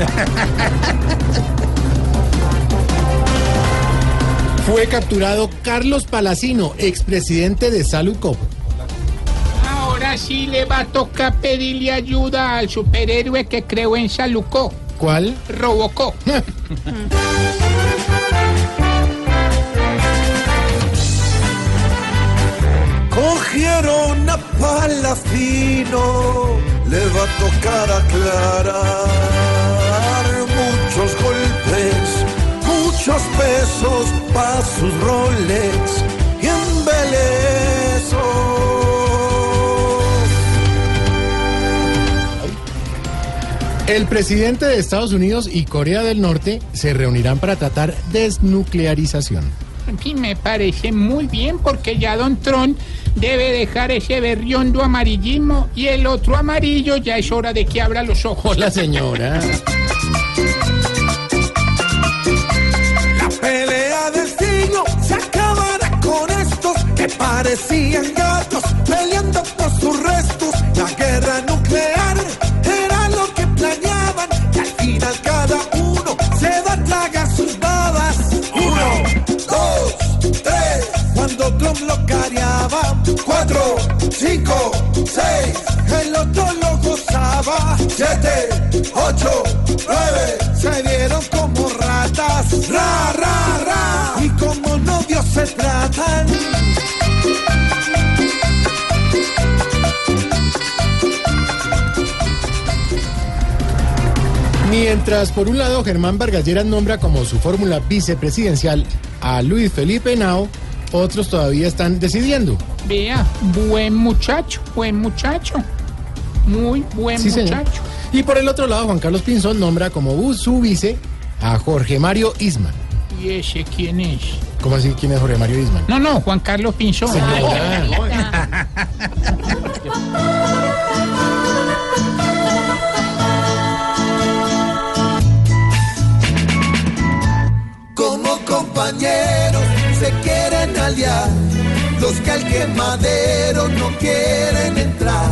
Fue capturado Carlos Palacino, expresidente de Salud Cop. Ahora sí le va a tocar pedirle ayuda al superhéroe que creó en Salucó, ¿Cuál? Robocó. Cogieron a Palacino, le va a tocar aclarar para sus roles y embelesos. El presidente de Estados Unidos y Corea del Norte se reunirán para tratar desnuclearización. En fin, me parece muy bien porque ya Don Trump debe dejar ese berriondo amarillismo y el otro amarillo ya es hora de que abra los ojos. Hola, señora. Siglo se acabará con estos que parecían gatos peleando por sus restos. La guerra nuclear era lo que planeaban y al final cada uno se va a tragar sus babas. Uno, dos, tres, cuando Trump lo careaba. Cuatro, cinco, seis, el otro lo gozaba. Siete, ocho, nueve, se tratan. Mientras, por un lado, Germán Vargas Lleras nombra como su fórmula vicepresidencial a Luis Felipe Henao, otros todavía están decidiendo. Vea, buen muchacho, buen muchacho. Muy buen Sí, señor. muchacho. Y por el otro lado, Juan Carlos Pinzón nombra como su vice a Jorge Mario Isman. ¿Y ese quién es? ¿Cómo así? ¿Quién es Jorge Mario Isman? No, no, Juan Carlos Pinzón. Como compañeros se quieren aliar, los que al quemadero no quieren entrar.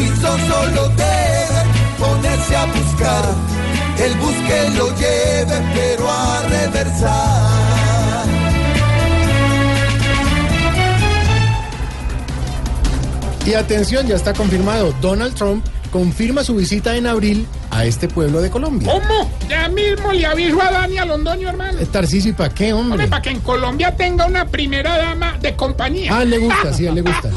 Y son solo deben Y atención, ya está confirmado. Donald Trump confirma su visita en abril a este pueblo de Colombia. ¿Cómo? Ya mismo le aviso a Dani a Londoño, hermano. Tarcisio, ¿y para qué, hombre? Hombre, para que en Colombia tenga una primera dama de compañía. Ah, le gusta, sí, a él le gusta.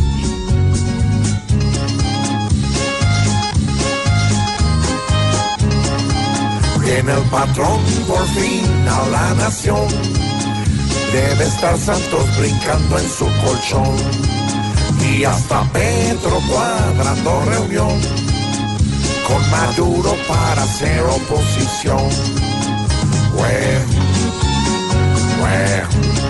Viene el patrón por fin a la nación. Debe estar Santos brincando en su colchón. Y hasta Petro cuadrando reunión con Maduro para hacer oposición. Bueno, bueno,